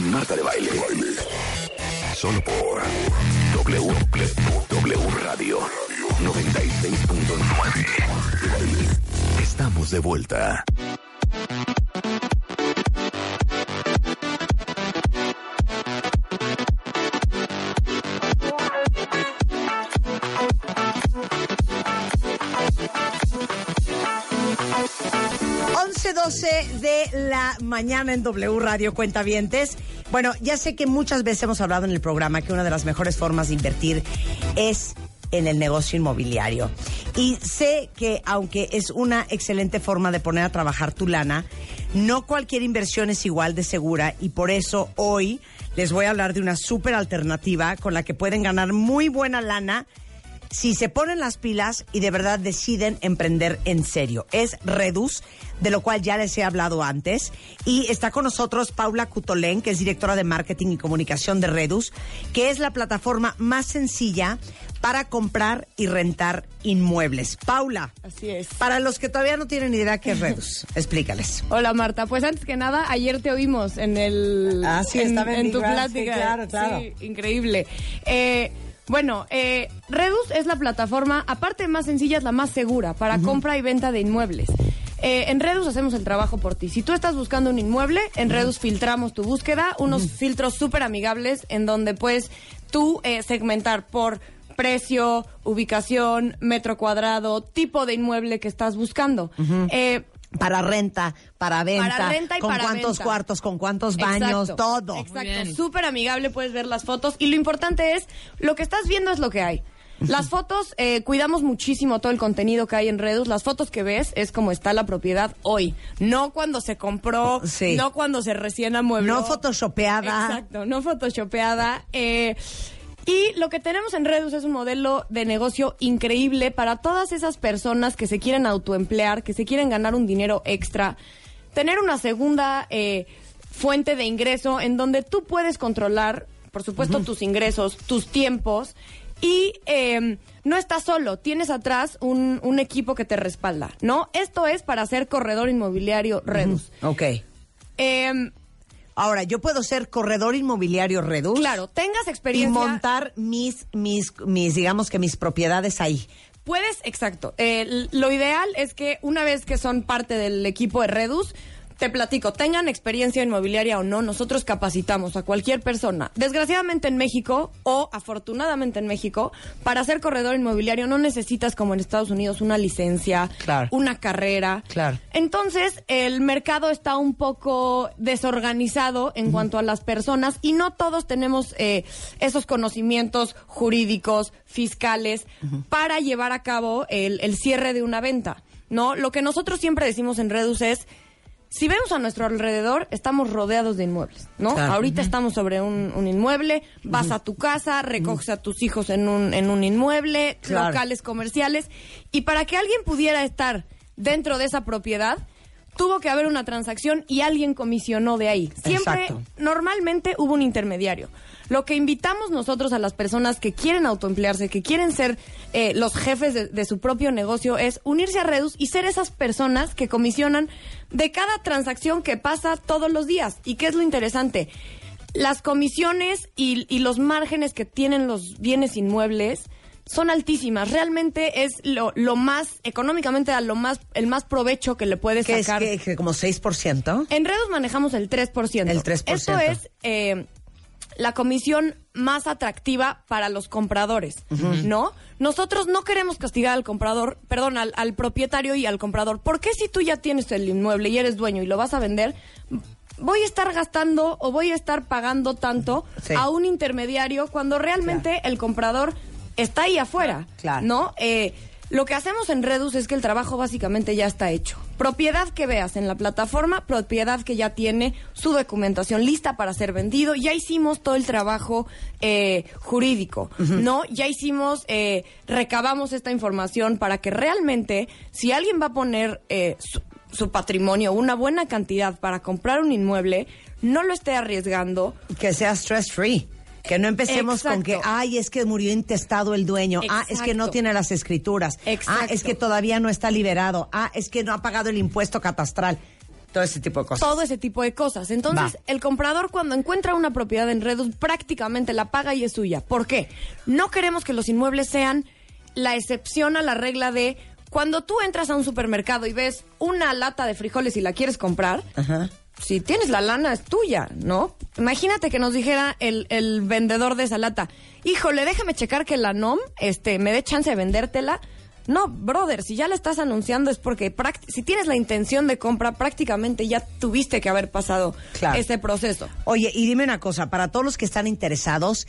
Marta de Baile. Solo por W, W Radio 96.9. Estamos de vuelta. de la mañana en W Radio Cuentavientes. Bueno, ya sé que muchas veces hemos hablado en el programa que una de las mejores formas de invertir es en el negocio inmobiliario. Y sé que aunque es una excelente forma de poner a trabajar tu lana, no cualquier inversión es igual de segura y por eso hoy les voy a hablar de una súper alternativa con la que pueden ganar muy buena lana si se ponen las pilas y de verdad deciden emprender en serio. Es Redus, de lo cual ya les he hablado antes. Y está con nosotros Paula Cutolén, que es directora de marketing y comunicación de Redus, que es la plataforma más sencilla para comprar y rentar inmuebles. Paula. Así es. Para los que todavía no tienen idea qué es Redus, explícales. Hola Marta, pues antes que nada, ayer te oímos en el ah, sí, en, en tu plática. claro, claro. Sí, increíble. Eh, bueno, eh, Redus es la plataforma, aparte más sencilla, es la más segura para compra y venta de inmuebles. Eh, en Redus hacemos el trabajo por ti. Si tú estás buscando un inmueble, en Redus filtramos tu búsqueda, unos filtros súper amigables en donde puedes tú eh, segmentar por precio, ubicación, metro cuadrado, tipo de inmueble que estás buscando. eh, para renta, para venta, para renta y con para cuántos venta. cuartos, con cuántos baños, Exacto, todo. Exacto, súper amigable, puedes ver las fotos y lo importante es, lo que estás viendo es lo que hay. Las fotos, eh, cuidamos muchísimo todo el contenido que hay en Redus. Las fotos que ves es como está la propiedad hoy. No cuando se compró, Sí. no cuando se recién amuebló. No photoshopeada. Exacto, no photoshopeada. Eh, y lo que tenemos en Redus es un modelo de negocio increíble para todas esas personas que se quieren autoemplear, que se quieren ganar un dinero extra, tener una segunda eh, fuente de ingreso en donde tú puedes controlar, por supuesto, tus ingresos, tus tiempos. Y eh, no estás solo, tienes atrás un, un equipo que te respalda, ¿no? Esto es para ser corredor inmobiliario Redus. Ok. Eh, Ahora, yo puedo ser corredor inmobiliario Redus. claro, tengas Y experiencia. montar mis, mis, mis, digamos que mis propiedades ahí. Puedes, exacto. Eh, lo ideal es que una vez que son parte del equipo de Redus, te platico, tengan experiencia inmobiliaria o no, nosotros capacitamos a cualquier persona. Desgraciadamente en México, o afortunadamente en México, para ser corredor inmobiliario no necesitas, como en Estados Unidos, una licencia, Claro. una carrera. Claro. Entonces, el mercado está un poco desorganizado en cuanto a las personas y no todos tenemos eh, esos conocimientos jurídicos, fiscales, para llevar a cabo el, el cierre de una venta. ¿no? Lo que nosotros siempre decimos en Redus es, si vemos a nuestro alrededor, estamos rodeados de inmuebles, ¿no? Claro. Ahorita estamos sobre un, un inmueble, vas a tu casa, recoges a tus hijos en un, en un inmueble, Claro. locales comerciales, y para que alguien pudiera estar dentro de esa propiedad, tuvo que haber una transacción y alguien comisionó de ahí. Siempre, Exacto. normalmente hubo un intermediario. Lo que invitamos nosotros a las personas que quieren autoemplearse, que quieren ser eh, los jefes de, de su propio negocio, es unirse a Redus y ser esas personas que comisionan de cada transacción que pasa todos los días. ¿Y qué es lo interesante? Las comisiones y, y los márgenes que tienen los bienes inmuebles son altísimas. Realmente es lo, lo más, económicamente, a lo más, el más provecho que le puedes Que es sacar. que, que como 6%. En Redus manejamos el 3%. El 3%. Esto es eh, la comisión más atractiva para los compradores, ¿no? Nosotros no queremos castigar al comprador, perdón, al, al propietario y al comprador. ¿Por qué si tú ya tienes el inmueble y eres dueño y lo vas a vender, voy a estar gastando o voy a estar pagando tanto Sí. a un intermediario cuando realmente el comprador está ahí afuera, Claro. ¿no? Eh, lo que hacemos en Redus es que el trabajo básicamente ya está hecho. Propiedad que veas en la plataforma, propiedad que ya tiene su documentación lista para ser vendido. Ya hicimos todo el trabajo eh, jurídico, ¿no? Ya hicimos, eh, recabamos esta información para que realmente, si alguien va a poner eh, su, su patrimonio, una buena cantidad para comprar un inmueble, no lo esté arriesgando, Que sea stress free. Que no empecemos con que, ay, es que murió intestado el dueño. Ah, es que no tiene las escrituras. Ah, es que todavía no está liberado. Ah, es que no ha pagado el impuesto catastral. Todo ese tipo de cosas. todo ese tipo de cosas. Entonces, Va. el comprador cuando encuentra una propiedad en Redus prácticamente la paga y es suya. ¿Por qué? No queremos que los inmuebles sean la excepción a la regla de cuando tú entras a un supermercado y ves una lata de frijoles y la quieres comprar, Ajá. Si tienes la lana es tuya, ¿no? Imagínate que nos dijera el, el vendedor de esa lata, híjole, déjame checar que la NOM este, me dé chance de vendértela. No, brother, si ya la estás anunciando es porque si tienes la intención de compra, prácticamente ya tuviste que haber pasado Claro. ese proceso. Oye, y dime una cosa, para todos los que están interesados,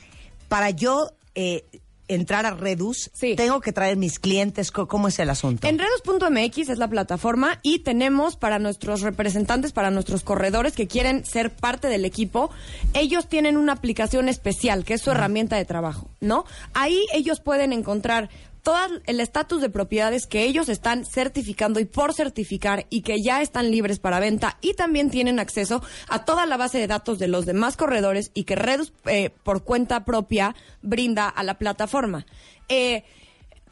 para yo eh, entrar a Redus, Sí. tengo que traer mis clientes, ¿cómo es el asunto? En Redus.mx es la plataforma y tenemos para nuestros representantes, para nuestros corredores que quieren ser parte del equipo, ellos tienen una aplicación especial que es su herramienta de trabajo, ¿no? Ahí ellos pueden encontrar todo el estatus de propiedades que ellos están certificando y por certificar y que ya están libres para venta y también tienen acceso a toda la base de datos de los demás corredores y que Redus eh, por cuenta propia brinda a la plataforma. Eh,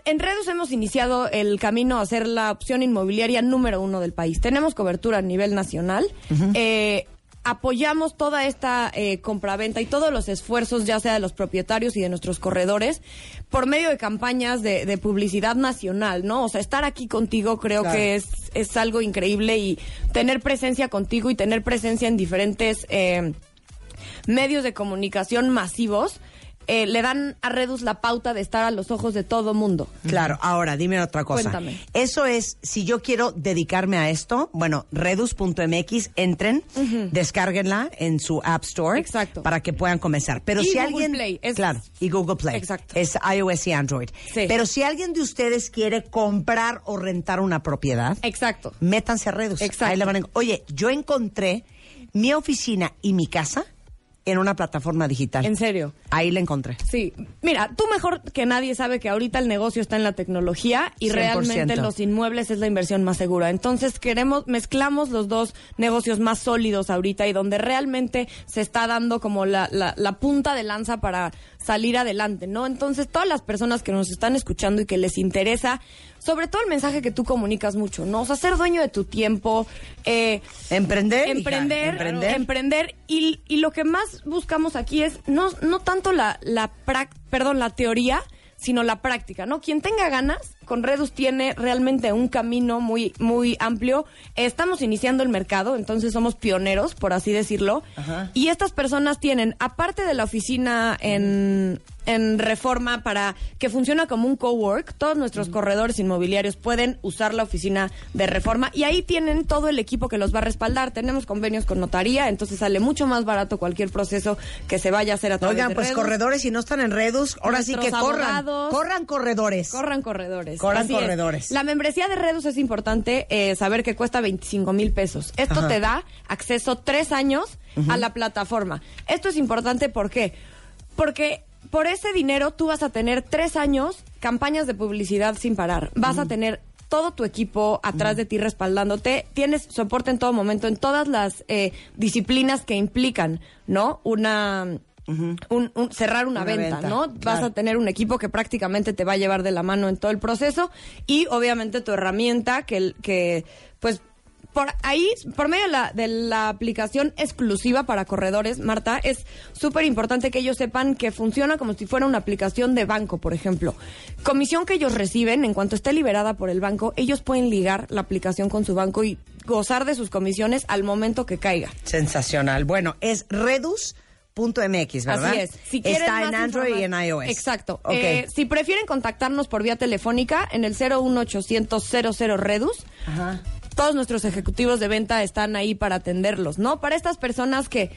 en Redus hemos iniciado el camino a ser la opción inmobiliaria número uno del país. Tenemos cobertura a nivel nacional. Eh, apoyamos toda esta eh, compraventa y todos los esfuerzos, ya sea de los propietarios y de nuestros corredores, por medio de campañas de, de publicidad nacional, ¿no? O sea, estar aquí contigo creo Claro. que es, es algo increíble y tener presencia contigo y tener presencia en diferentes eh, medios de comunicación masivos. Eh, le dan a Redus la pauta de estar a los ojos de todo mundo. Claro, ahora dime otra cosa. Cuéntame. Eso es, si yo quiero dedicarme a esto, bueno, redus.mx, entren, descárguenla en su App Store. Exacto. Para que puedan comenzar. Pero Y si Google alguien. Play, es- Claro, y Google Play. Exacto. Es iOS y Android. Sí. Pero si alguien de ustedes quiere comprar o rentar una propiedad, Exacto. métanse a Redus. Exacto. Ahí le van a- Oye, yo encontré mi oficina y mi casa en una plataforma digital. En serio. Ahí la encontré. Sí, mira, tú mejor que nadie sabe que ahorita el negocio está en la tecnología y 100%. realmente los inmuebles es la inversión más segura. Entonces queremos, mezclamos los dos negocios más sólidos ahorita y donde realmente se está dando como la, la, la punta de lanza para salir adelante, ¿no? Entonces todas las personas que nos están escuchando y que les interesa, sobre todo el mensaje que tú comunicas mucho, ¿no? O sea, ser dueño de tu tiempo, eh, Emprender. hija, emprender, emprender. emprender y, y lo que más buscamos aquí es no, no tanto la, la perdón, la teoría, sino la práctica, ¿no? Quien tenga ganas, con Redus tiene realmente un camino muy, muy amplio. Estamos iniciando el mercado, entonces somos pioneros, por así decirlo. Ajá. Y estas personas tienen, aparte de la oficina en, en reforma para que funciona como un cowork, todos nuestros corredores inmobiliarios pueden usar la oficina de reforma y ahí tienen todo el equipo que los va a respaldar. Tenemos convenios con notaría, entonces sale mucho más barato cualquier proceso que se vaya a hacer a través Oigan, de pues Redus. corredores, si no están en Redus, ahora sí que corran. Corran corredores. Corran corredores. Corran Así es. corredores. La membresía de Redus es importante eh, saber que cuesta 25 mil pesos. Esto Ajá. te da acceso tres años a la plataforma. Esto es importante ¿por qué? Porque por ese dinero tú vas a tener tres años campañas de publicidad sin parar. Vas a tener todo tu equipo atrás de ti respaldándote. Tienes soporte en todo momento en todas las eh, disciplinas que implican, ¿no? Una... un- un- cerrar una, Una venta, venta, ¿no? Vas a tener un equipo que prácticamente te va a llevar de la mano en todo el proceso y obviamente tu herramienta que, el- que pues por ahí, por medio de la, de la aplicación exclusiva para corredores, Marta, es súper importante que ellos sepan que funciona como si fuera una aplicación de banco, por ejemplo. Comisión que ellos reciben, en cuanto esté liberada por el banco, ellos pueden ligar la aplicación con su banco y gozar de sus comisiones al momento que caiga. Sensacional. Bueno, es redus.mx, ¿verdad? Así es. Si Está en Android y en iOS. Exacto. Ok. Eh, si prefieren contactarnos por vía telefónica en el 01800 00 Redus, Ajá. Todos nuestros ejecutivos de venta están ahí para atenderlos, ¿no? Para estas personas que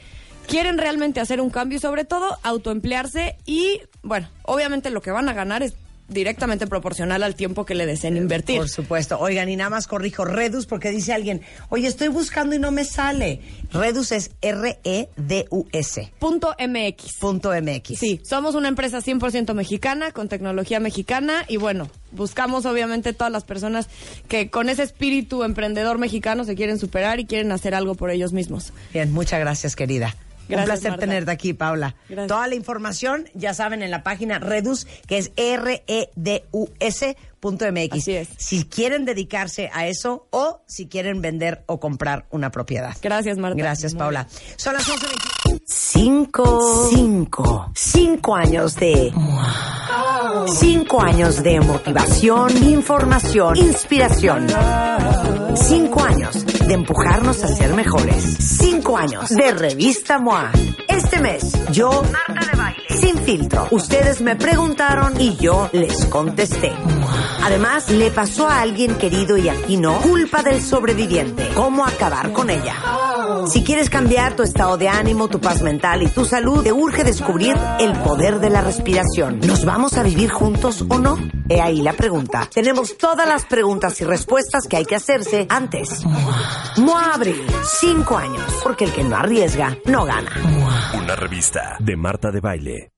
quieren realmente hacer un cambio y sobre todo autoemplearse y, bueno, obviamente lo que van a ganar es directamente proporcional al tiempo que le deseen invertir. Por supuesto. Oigan, y nada más corrijo Redus porque dice alguien, oye, estoy buscando y no me sale. Redus es R-E-D-U-S. Punto MX. Punto MX. Sí, somos una empresa 100% mexicana, con tecnología mexicana y bueno, buscamos obviamente todas las personas que con ese espíritu emprendedor mexicano se quieren superar y quieren hacer algo por ellos mismos. Bien, muchas gracias, querida. Un placer Marta. tenerte aquí, Paula. Gracias. Toda la información, ya saben, en la página Redus, que es R-E-D-U-S. punto MX. Así es. Si quieren dedicarse a eso o si quieren vender o comprar una propiedad. Gracias, Marta. Gracias, Muy Paula. Son las 11.20. Cinco, cinco, cinco años de... Cinco años de motivación, información, inspiración. Cinco años de empujarnos a ser mejores. Cinco años de Revista MOA. Este mes, yo, Marta de Baile, sin filtro. Ustedes me preguntaron y yo les contesté. Además, le pasó a alguien querido y aquí no, culpa del sobreviviente. ¿Cómo acabar con ella? Si quieres cambiar tu estado de ánimo, tu paz mental y tu salud, te urge descubrir el poder de la respiración. ¿Nos vamos a vivir juntos o no? He ahí la pregunta. Tenemos todas las preguntas y respuestas que hay que hacerse antes. MOA Abril, cinco años, porque el que no arriesga, no gana. Una revista de Marta de Baile.